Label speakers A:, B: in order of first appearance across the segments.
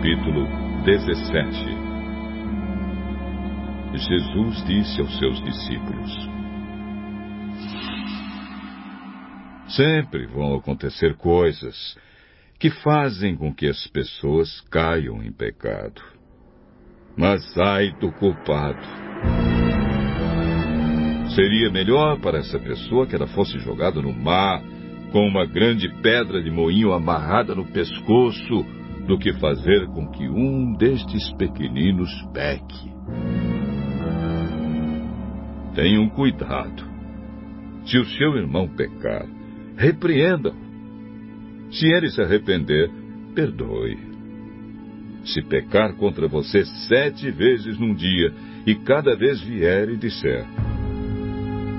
A: Capítulo 17 Jesus disse aos seus discípulos: Sempre vão acontecer coisas que fazem com que as pessoas caiam em pecado. Mas ai do culpado. Seria melhor para essa pessoa que ela fosse jogada no mar com uma grande pedra de moinho amarrada no pescoço do que fazer com que um destes pequeninos peque. Tenham cuidado. Se o seu irmão pecar, repreenda-o. Se ele se arrepender, perdoe. Se pecar contra você sete vezes num dia, e cada vez vier e disser: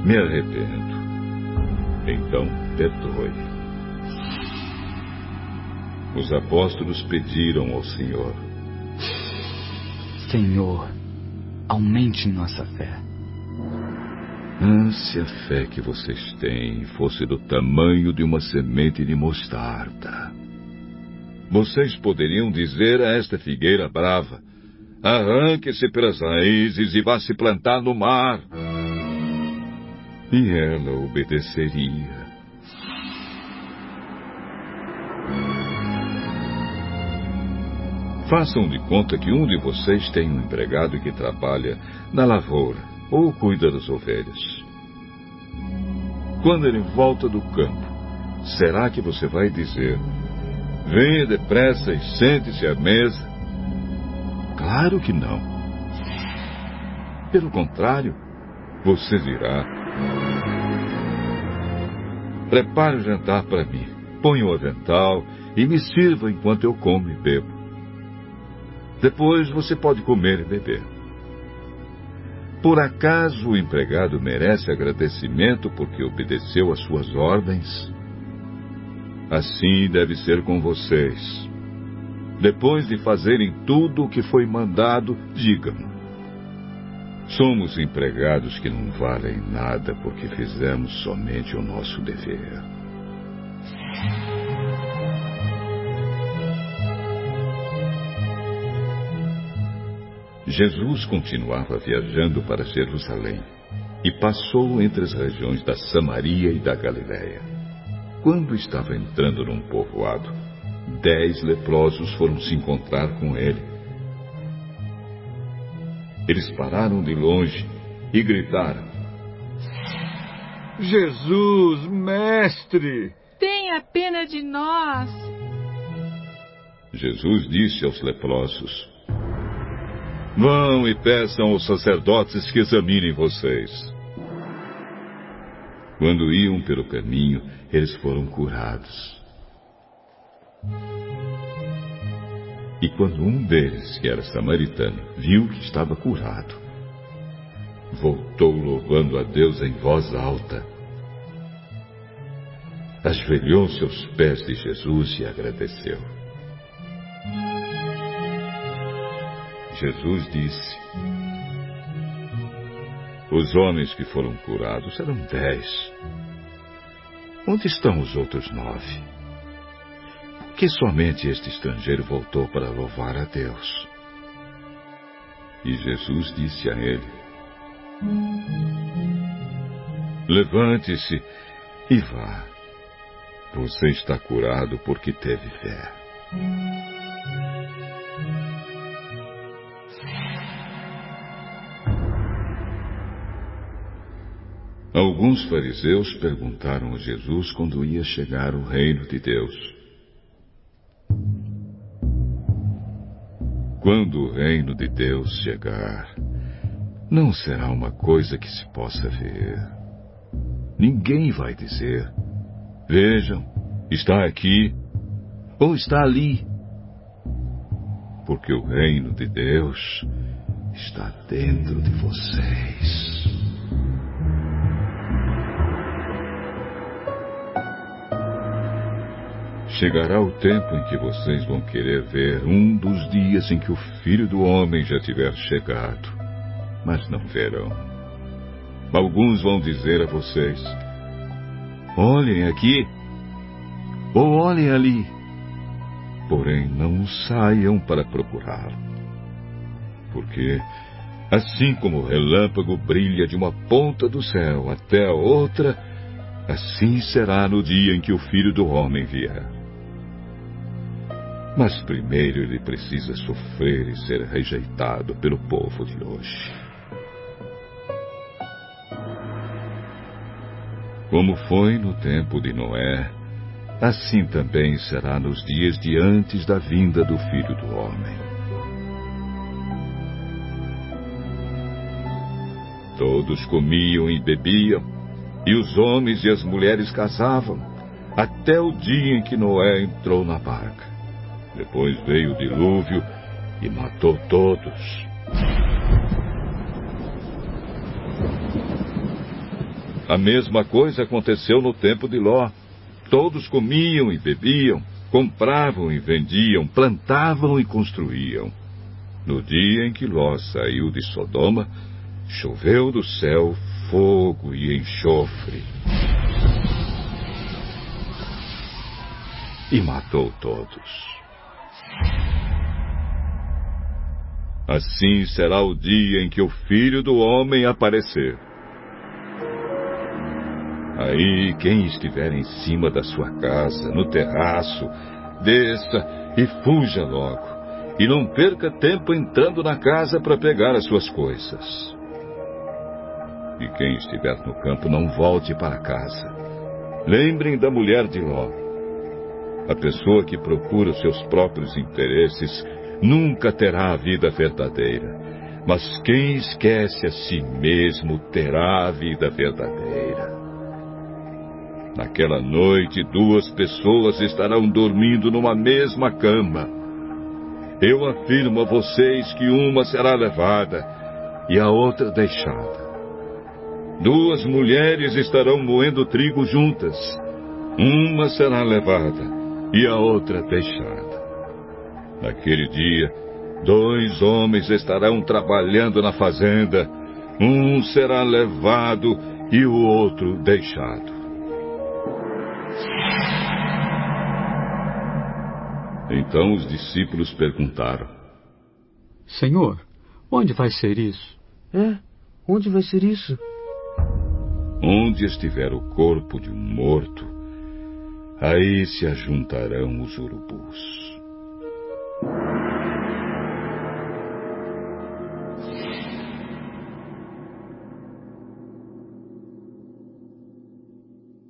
A: Me arrependo, então perdoe. Os apóstolos pediram ao Senhor:
B: Senhor, aumente nossa fé.
A: Ah, se a fé que vocês têm fosse do tamanho de uma semente de mostarda. Vocês poderiam dizer a esta figueira brava: arranque-se pelas raízes e vá se plantar no mar. E ela obedeceria. Façam de conta que um de vocês tem um empregado que trabalha na lavoura ou cuida das ovelhas. Quando ele volta do campo, será que você vai dizer: Venha depressa e sente-se à mesa? Claro que não. Pelo contrário, você dirá: Prepare o jantar para mim, ponha o avental e me sirva enquanto eu como e bebo. Depois você pode comer e beber. Por acaso o empregado merece agradecimento porque obedeceu às suas ordens? Assim deve ser com vocês. Depois de fazerem tudo o que foi mandado, digam: Somos empregados que não valem nada porque fizemos somente o nosso dever. Jesus continuava viajando para Jerusalém e passou entre as regiões da Samaria e da Galiléia. Quando estava entrando num povoado, dez leprosos foram se encontrar com ele. Eles pararam de longe e gritaram:
C: Jesus, mestre!
D: Tenha pena de nós!
A: Jesus disse aos leprosos: Vão e peçam aos sacerdotes que examinem vocês. Quando iam pelo caminho, eles foram curados. E quando um deles, que era samaritano, viu que estava curado, voltou louvando a Deus em voz alta. Ajoelhou-se aos pés de Jesus e agradeceu. Jesus disse: Os homens que foram curados eram dez. Onde estão os outros nove? Por que somente este estrangeiro voltou para louvar a Deus? E Jesus disse a ele: Levante-se e vá. Você está curado porque teve fé. Alguns fariseus perguntaram a Jesus quando ia chegar o reino de Deus. Quando o reino de Deus chegar, não será uma coisa que se possa ver. Ninguém vai dizer: Vejam, está aqui ou está ali. Porque o reino de Deus está dentro de vocês. Chegará o tempo em que vocês vão querer ver um dos dias em que o Filho do Homem já tiver chegado, mas não verão. Alguns vão dizer a vocês: Olhem aqui, ou olhem ali. porém não saiam para procurá-lo. Porque, assim como o relâmpago brilha de uma ponta do céu até a outra, assim será no dia em que o Filho do Homem vier. Mas primeiro ele precisa sofrer e ser rejeitado pelo povo de hoje. Como foi no tempo de Noé, assim também será nos dias de antes da vinda do Filho do Homem. Todos comiam e bebiam, e os homens e as mulheres casavam, até o dia em que Noé entrou na barca. Depois veio o dilúvio e matou todos. A mesma coisa aconteceu no tempo de Ló. Todos comiam e bebiam, compravam e vendiam, plantavam e construíam. No dia em que Ló saiu de Sodoma, choveu do céu fogo e enxofre. E matou todos. Assim será o dia em que o Filho do Homem aparecer. Aí, quem estiver em cima da sua casa, no terraço, desça e fuja logo. E não perca tempo entrando na casa para pegar as suas coisas. E quem estiver no campo, não volte para casa. Lembrem da mulher de Ló. A pessoa que procura os seus próprios interesses nunca terá a vida verdadeira. Mas quem esquece a si mesmo terá a vida verdadeira. Naquela noite, duas pessoas estarão dormindo numa mesma cama. Eu afirmo a vocês que uma será levada e a outra deixada. Duas mulheres estarão moendo trigo juntas. Uma será levada e a outra deixada. Naquele dia, dois homens estarão trabalhando na fazenda. Um será levado e o outro deixado. Então os discípulos perguntaram:
C: Senhor, onde vai ser isso?
E: É, onde vai ser isso?
A: Onde estiver o corpo de um morto, aí se ajuntarão os urubus.